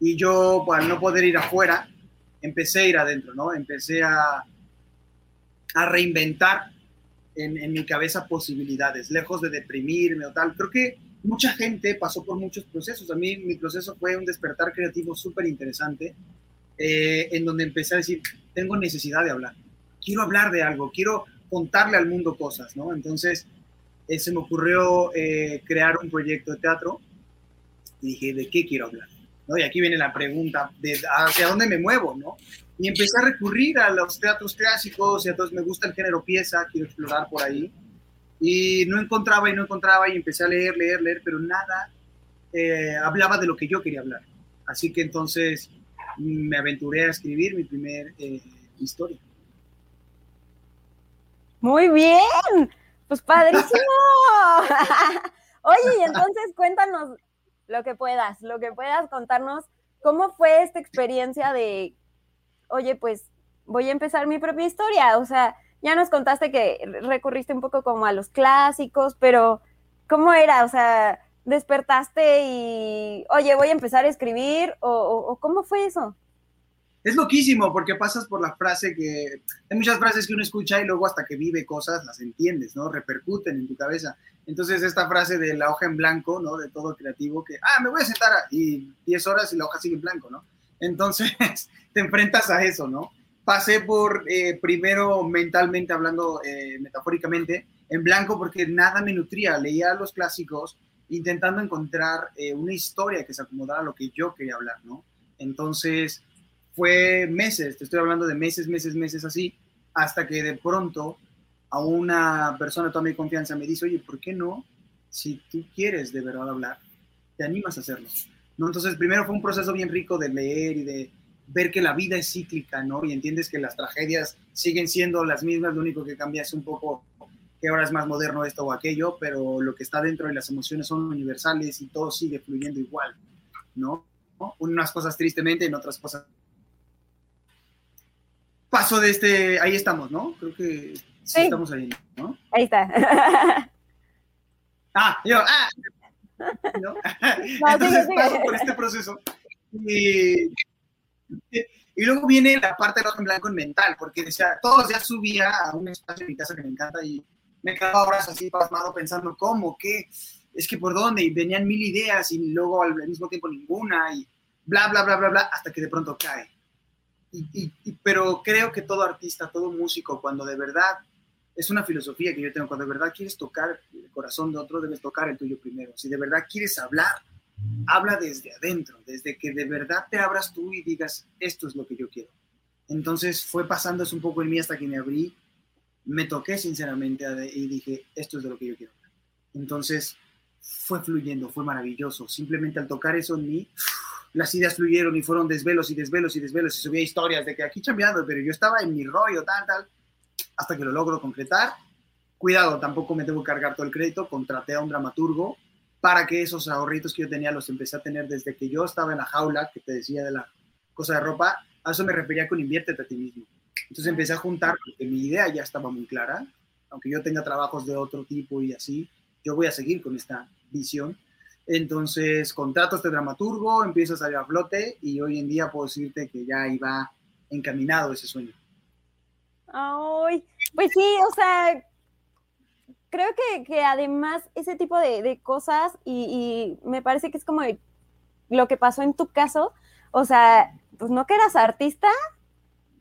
y yo, al no poder ir afuera, empecé a ir adentro, ¿no? Empecé a, a reinventar en, en, mi cabeza posibilidades, lejos de deprimirme o tal. Creo que mucha gente pasó por muchos procesos. A mí mi proceso fue un despertar creativo súper interesante, eh, en donde empecé a decir, tengo necesidad de hablar, quiero hablar de algo, quiero contarle al mundo cosas, ¿no? Entonces, eh, se me ocurrió eh, crear un proyecto de teatro y dije, ¿de qué quiero hablar? Y aquí viene la pregunta, de ¿hacia dónde me muevo? ¿no? Y empecé a recurrir a los teatros clásicos, y entonces me gusta el género pieza, quiero explorar por ahí. Y no encontraba y no encontraba y empecé a leer, leer, leer, pero nada eh, hablaba de lo que yo quería hablar. Así que entonces me aventuré a escribir mi primer eh, historia. Muy bien, pues padrísimo. Oye, y entonces cuéntanos, lo que puedas, lo que puedas contarnos, ¿cómo fue esta experiencia de, oye, pues voy a empezar mi propia historia? O sea, ya nos contaste que recurriste un poco como a los clásicos, pero ¿cómo era? O sea, despertaste y, oye, voy a empezar a escribir, o, o cómo fue eso? Es loquísimo porque pasas por la frase que hay muchas frases que uno escucha y luego hasta que vive cosas las entiendes, ¿no? Repercuten en tu cabeza. Entonces esta frase de la hoja en blanco, ¿no? De todo creativo que, ah, me voy a sentar y 10 horas y la hoja sigue en blanco, ¿no? Entonces te enfrentas a eso, ¿no? Pasé por, eh, primero mentalmente hablando, eh, metafóricamente, en blanco porque nada me nutría. Leía los clásicos intentando encontrar eh, una historia que se acomodara a lo que yo quería hablar, ¿no? Entonces fue meses, te estoy hablando de meses, meses, meses así, hasta que de pronto a una persona toda mi confianza me dice, oye, ¿por qué no? Si tú quieres de verdad hablar, te animas a hacerlo. ¿No? Entonces, primero fue un proceso bien rico de leer y de ver que la vida es cíclica, ¿no? Y entiendes que las tragedias siguen siendo las mismas, lo único que cambia es un poco que ahora es más moderno esto o aquello, pero lo que está dentro de las emociones son universales y todo sigue fluyendo igual, ¿no? Unas cosas tristemente, en otras cosas paso de este, ahí estamos, ¿no? Creo que sí, estamos ahí, ¿no? Ahí está. ah, yo, ah. ¿no? Entonces paso por este proceso. Y, y luego viene la parte de rojo en blanco en mental, porque decía, todos los días subía a un espacio en mi casa que me encanta y me quedaba horas así pasmado pensando cómo, qué, es que por dónde, y venían mil ideas y luego al mismo tiempo ninguna, y bla, bla, bla, bla, bla, hasta que de pronto cae. Pero creo que todo artista, todo músico, cuando de verdad, es una filosofía que yo tengo, cuando de verdad quieres tocar el corazón de otro, debes tocar el tuyo primero. Si de verdad quieres hablar, habla desde adentro, desde que de verdad te abras tú y digas, esto es lo que yo quiero. Entonces fue pasando un poco en mí hasta que me abrí, me toqué sinceramente y dije, esto es de lo que yo quiero. Entonces fue fluyendo, fue maravilloso. Simplemente al tocar eso en mí, las ideas fluyeron y fueron desvelos y desvelos y desvelos y subía historias de que aquí cambiando, pero yo estaba en mi rollo, tal, tal, hasta que lo logro concretar. Cuidado, tampoco me que cargar todo el crédito, contraté a un dramaturgo para que esos ahorritos que yo tenía los empecé a tener desde que yo estaba en la jaula, que te decía de la cosa de ropa, a eso me refería con inviértete a ti mismo. Entonces empecé a juntar, porque mi idea ya estaba muy clara, aunque yo tenga trabajos de otro tipo y así, yo voy a seguir con esta visión. Entonces contrato a este dramaturgo, empiezo a salir a flote y hoy en día puedo decirte que ya iba encaminado ese sueño. Ay, pues sí, o sea, creo que, además ese tipo de, cosas, y, me parece que es como lo que pasó en tu caso, o sea, pues no que eras artista,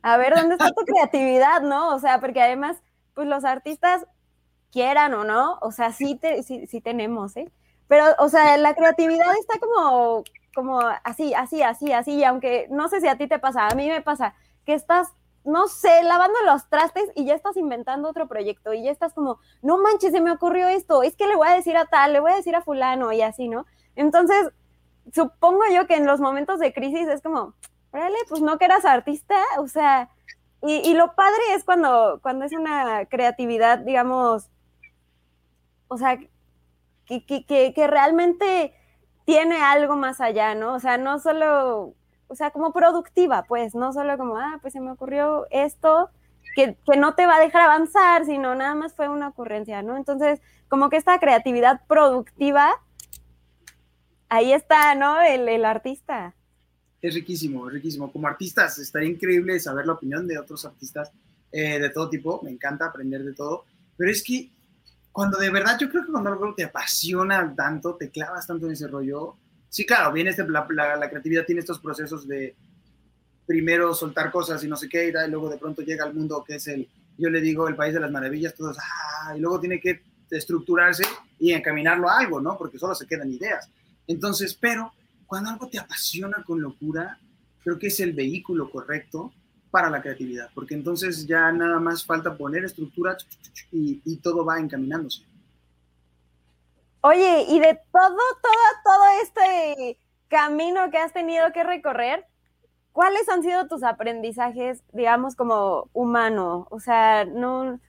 a ver dónde está tu creatividad, ¿no? O sea, porque además, pues los artistas, quieran o no, o sea, sí, sí, tenemos, ¿eh? Pero, o sea, la creatividad está como, como así, así, así, así, y aunque no sé si a ti te pasa, a mí me pasa que estás no sé, lavando los trastes y ya estás inventando otro proyecto y ya estás como, no manches, se me ocurrió esto, es que le voy a decir a tal, le voy a decir a fulano y así, ¿no? Entonces, supongo yo que en los momentos de crisis es como, órale, pues no que eras artista, o sea, y, lo padre es cuando, cuando es una creatividad, digamos, o sea, que, que, que realmente tiene algo más allá, ¿no? O sea, no solo o sea, como productiva, pues, no solo como, ah, pues se me ocurrió esto, que, no te va a dejar avanzar, sino nada más fue una ocurrencia, ¿no? Entonces, como que esta creatividad productiva, ahí está, ¿no? El, artista. Es riquísimo, es riquísimo. Como artistas, estaría increíble saber la opinión de otros artistas eh, de todo tipo, me encanta aprender de todo, pero es que cuando de verdad, yo creo que cuando algo te apasiona tanto, te clavas tanto en ese rollo, sí, claro, viene este, la, creatividad tiene estos procesos de primero soltar cosas y no sé qué, y, luego de pronto llega al mundo que es el, yo le digo, el país de las maravillas, todos, ah, y luego tiene que estructurarse y encaminarlo a algo, ¿no? Porque solo se quedan ideas. Entonces, pero cuando algo te apasiona con locura, creo que es el vehículo correcto para la creatividad, porque entonces ya nada más falta poner estructura y, y todo va encaminándose. Oye, y de todo, todo, todo este camino que has tenido que recorrer, ¿cuáles han sido tus aprendizajes, digamos, como humano? O sea, no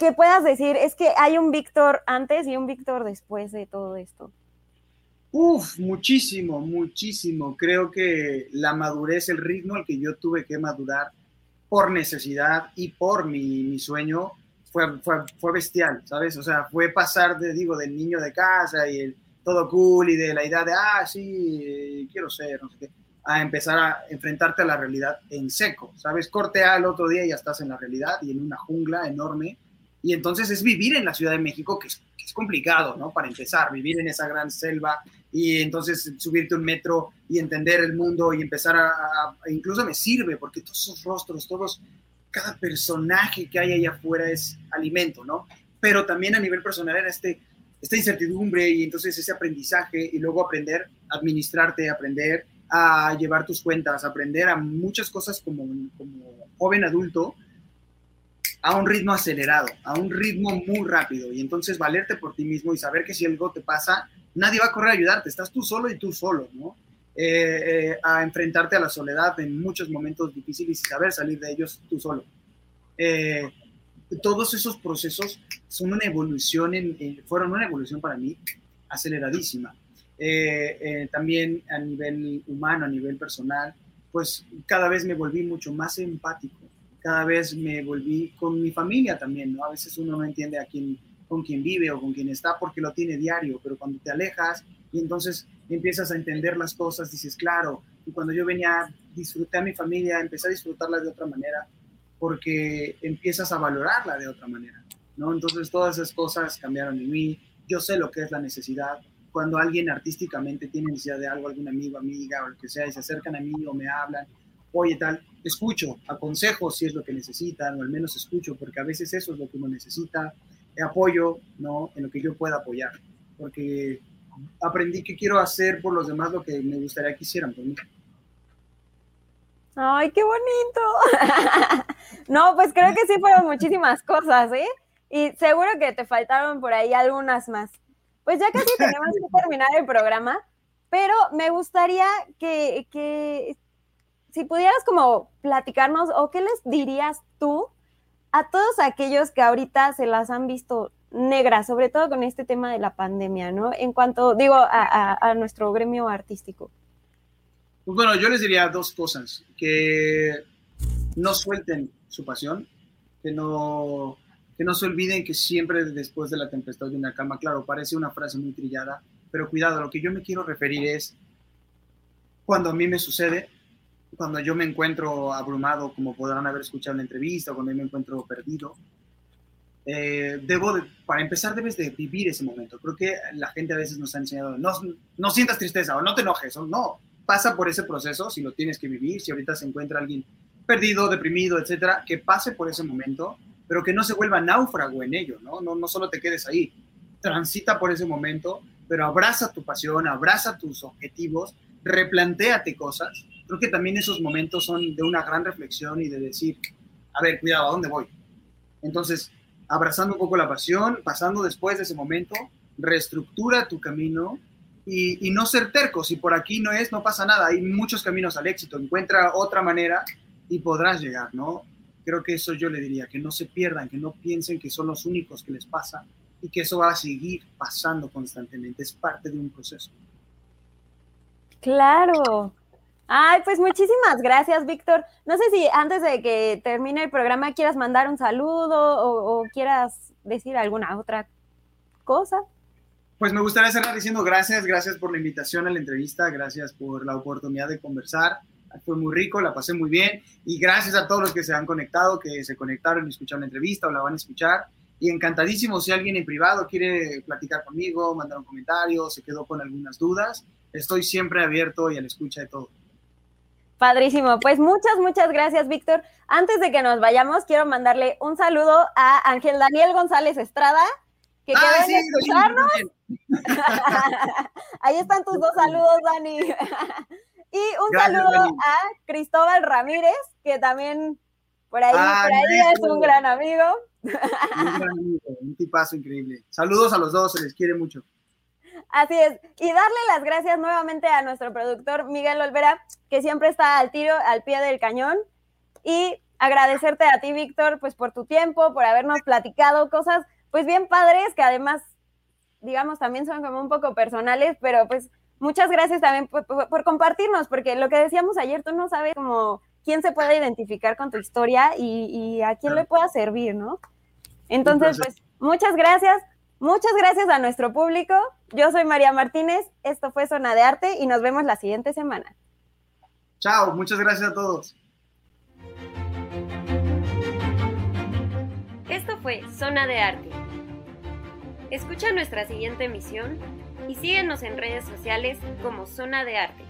que puedas decir, es que hay un Víctor antes y un Víctor después de todo esto. Uf, muchísimo, muchísimo. Creo que la madurez, el ritmo al que yo tuve que madurar por necesidad y por mi, mi sueño, fue, fue, fue, bestial, ¿sabes? O sea, fue pasar, de, digo, del niño de casa y el todo cool y de la idea de, ah, sí, quiero ser, no sé qué, a empezar a enfrentarte a la realidad en seco, ¿sabes? Cortea el otro día y ya estás en la realidad y en una jungla enorme. Y entonces es vivir en la Ciudad de México, que es, que es complicado, ¿no? Para empezar, vivir en esa gran selva y entonces subirte un metro y entender el mundo y empezar a, a, incluso me sirve porque todos esos rostros, todos cada personaje que hay allá afuera es alimento, ¿no? Pero también a nivel personal era este, esta incertidumbre y entonces ese aprendizaje y luego aprender a administrarte, aprender a llevar tus cuentas, aprender a muchas cosas como, como joven adulto a un ritmo acelerado, a un ritmo muy rápido y entonces valerte por ti mismo y saber que si algo te pasa, nadie va a correr a ayudarte, estás tú solo y tú solo, ¿no? Eh, eh, a enfrentarte a la soledad en muchos momentos difíciles y saber salir de ellos tú solo. Eh, todos esos procesos fueron una evolución para mí aceleradísima. también a nivel humano, a nivel personal, pues cada vez me volví mucho más empático, cada vez me volví con mi familia también, ¿no? A veces uno no entiende a quién, con quién vive o con quién está porque lo tiene diario, pero cuando te alejas y entonces empiezas a entender las cosas, dices, claro, y cuando yo venía, disfruté a mi familia, empecé a disfrutarla de otra manera, porque empiezas a valorarla de otra manera, ¿no? Entonces todas esas cosas cambiaron en mí, yo sé lo que es la necesidad, cuando alguien artísticamente tiene necesidad de algo, algún amigo, amiga o lo que sea, y se acercan a mí o me hablan, oye tal, escucho, aconsejo si es lo que necesitan, o al menos escucho, porque a veces eso es lo que uno necesita, apoyo, ¿no? En lo que yo pueda apoyar, porque aprendí que quiero hacer por los demás lo que me gustaría que hicieran por mí. Ay, qué bonito. no, pues creo que sí fueron muchísimas cosas, ¿eh? Y seguro que te faltaron por ahí algunas más. Pues ya casi tenemos que terminar el programa, pero me gustaría que, que si pudieras como platicarnos o qué les dirías tú a todos aquellos que ahorita se las han visto negras, sobre todo con este tema de la pandemia, ¿no? En cuanto, digo, a, a nuestro gremio artístico. Pues bueno, yo les diría dos cosas, que no suelten su pasión, que no, que no se olviden que siempre después de la tempestad de una calma, claro, parece una frase muy trillada, pero cuidado, lo que yo me quiero referir es cuando a mí me sucede, cuando yo me encuentro abrumado, como podrán haber escuchado en la entrevista, o cuando yo me encuentro perdido, eh, debo, para empezar, debes de vivir ese momento. Creo que la gente a veces nos ha enseñado, no, no sientas tristeza o no te enojes, o no, pasa por ese proceso, si lo tienes que vivir, si ahorita se encuentra alguien perdido, deprimido, etcétera, que pase por ese momento, pero que no se vuelva náufrago en ello, ¿no? No, no solo te quedes ahí, transita por ese momento, pero abraza tu pasión, abraza tus objetivos, replantéate cosas. Creo que también esos momentos son de una gran reflexión y de decir, a ver, cuidado, ¿a dónde voy? Entonces, abrazando un poco la pasión, pasando después de ese momento, reestructura tu camino y, no ser terco. Si por aquí no es, no pasa nada. Hay muchos caminos al éxito. Encuentra otra manera y podrás llegar, ¿no? Creo que eso yo le diría, que no se pierdan, que no piensen que son los únicos que les pasa y que eso va a seguir pasando constantemente. Es parte de un proceso. Claro. Ay, pues muchísimas gracias, Víctor. No sé si antes de que termine el programa quieras mandar un saludo o quieras decir alguna otra cosa. Pues me gustaría cerrar diciendo gracias, gracias por la invitación a la entrevista, gracias por la oportunidad de conversar. Fue muy rico, la pasé muy bien y gracias a todos los que se han conectado, que se conectaron y escucharon la entrevista o la van a escuchar. Y encantadísimo si alguien en privado quiere platicar conmigo, mandar un comentario, se quedó con algunas dudas. Estoy siempre abierto y a la escucha de todo. Padrísimo. Pues muchas, muchas gracias, Víctor. Antes de que nos vayamos, quiero mandarle un saludo a Ángel Daniel González Estrada, que ah, sí, escucharnos. Ahí están tus dos saludos, Dani. y un saludo a Cristóbal Ramírez, que también por ahí, ah, por ahí es un gran amigo. Un gran amigo, un tipazo increíble. Saludos a los dos, se les quiere mucho. Así es. Y darle las gracias nuevamente a nuestro productor Miguel Olvera, que siempre está al tiro, al pie del cañón. Y agradecerte a ti, Víctor, pues por tu tiempo, por habernos platicado cosas, pues bien padres, que además digamos, también son como un poco personales, pero pues muchas gracias también por, compartirnos, porque lo que decíamos ayer, tú no sabes como quién se puede identificar con tu historia y, a quién le pueda servir, ¿no? Entonces, pues muchas gracias, muchas gracias a nuestro público. Yo soy María Martínez, esto fue Zona de Arte y nos vemos la siguiente semana. Chao, muchas gracias a todos. Esto fue Zona de Arte Escucha nuestra siguiente emisión y síguenos en redes sociales como Zona de Arte.